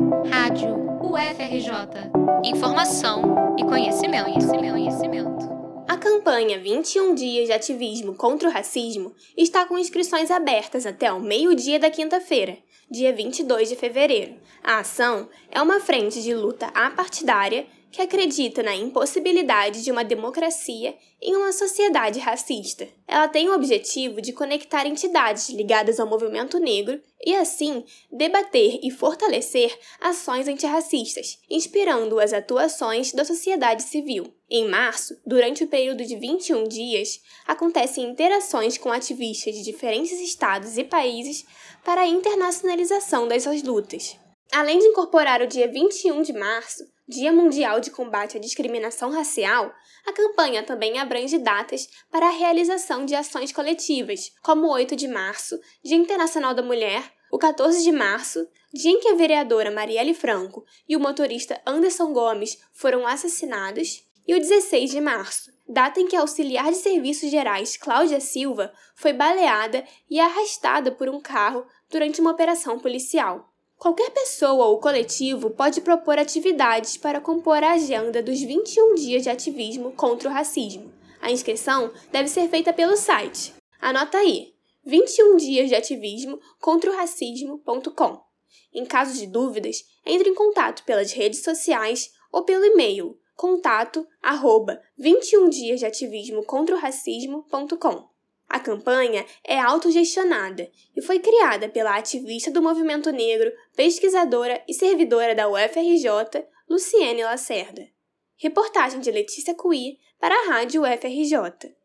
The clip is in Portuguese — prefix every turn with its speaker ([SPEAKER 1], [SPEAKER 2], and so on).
[SPEAKER 1] Rádio UFRJ. Informação e conhecimento, conhecimento, conhecimento.
[SPEAKER 2] A campanha 21 Dias de Ativismo contra o Racismo está com inscrições abertas até o meio-dia da quinta-feira, dia 22 de fevereiro. A ação é uma frente de luta apartidária que acredita na impossibilidade de uma democracia em uma sociedade racista. Ela tem o objetivo de conectar entidades ligadas ao movimento negro e, assim, debater e fortalecer ações antirracistas, inspirando as atuações da sociedade civil. Em março, durante o período de 21 dias, acontecem interações com ativistas de diferentes estados e países para a internacionalização dessas lutas. Além de incorporar o dia 21 de março, Dia Mundial de Combate à Discriminação Racial, a campanha também abrange datas para a realização de ações coletivas, como o 8 de março, Dia Internacional da Mulher, o 14 de março, dia em que a vereadora Marielle Franco e o motorista Anderson Gomes foram assassinados, e o 16 de março, data em que a auxiliar de serviços gerais Cláudia Silva foi baleada e arrastada por um carro durante uma operação policial. Qualquer pessoa ou coletivo pode propor atividades para compor a agenda dos 21 dias de ativismo contra o racismo. A inscrição deve ser feita pelo site. Anota aí: 21 dias de ativismo contra o racismo.com. Em caso de dúvidas, entre em contato pelas redes sociais ou pelo e-mail contato arroba 21 dias de ativismo contra o racismo.com. A campanha é autogestionada e foi criada pela ativista do movimento negro, pesquisadora e servidora da UFRJ, Luciene Lacerda. Reportagem de Letícia Cui para a Rádio UFRJ.